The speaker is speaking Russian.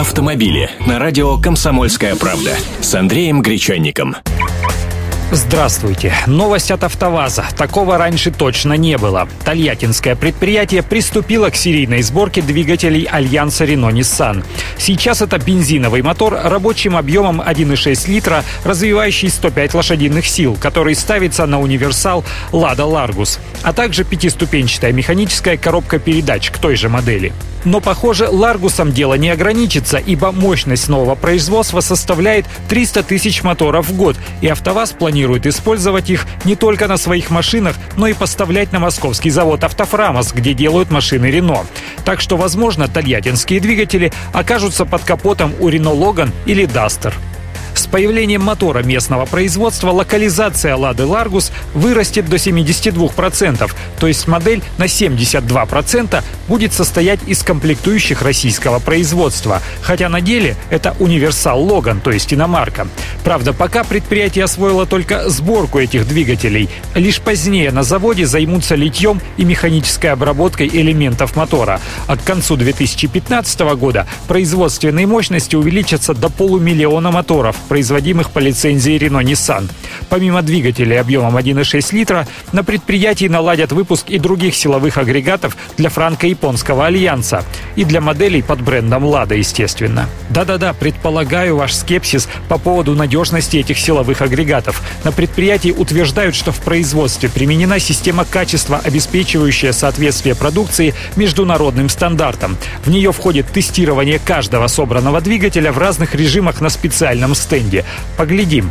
Автомобили на радио «Комсомольская правда» с Андреем Гречанником. Здравствуйте. Новость от АвтоВАЗа. Такого раньше точно не было. Тольяттинское предприятие приступило к серийной сборке двигателей Альянса Рено-Ниссан. Сейчас это бензиновый мотор рабочим объемом 1,6 литра, развивающий 105 лошадиных сил, который ставится на универсал Лада Ларгус, а также пятиступенчатая механическая коробка передач к той же модели. Но, похоже, Ларгусом дело не ограничится, ибо мощность нового производства составляет 300 тысяч моторов в год, и АвтоВАЗ планирует использовать их не только на своих машинах, но и поставлять на московский завод «Автофрамос», где делают машины «Рено». Так что, возможно, тольяттинские двигатели окажутся под капотом у «Рено Логан» или «Дастер». Появлением мотора местного производства локализация «Лады Ларгус» вырастет до 72%, то есть модель на 72% будет состоять из комплектующих российского производства, хотя на деле это универсал «Логан», то есть иномарка. Правда, пока предприятие освоило только сборку этих двигателей. Лишь позднее на заводе займутся литьем и механической обработкой элементов мотора. А к концу 2015 года производственные мощности увеличатся до полумиллиона моторов, производимых по лицензии Renault Nissan. Помимо двигателей объемом 1,6 литра, на предприятии наладят выпуск и других силовых агрегатов для франко-японского альянса. И для моделей под брендом «Лада», естественно. Да-да-да, предполагаю ваш скепсис по поводу надежности этих силовых агрегатов. На предприятии утверждают, что в производстве применена система качества, обеспечивающая соответствие продукции международным стандартам. В нее входит тестирование каждого собранного двигателя в разных режимах на специальном стенде. Поглядим.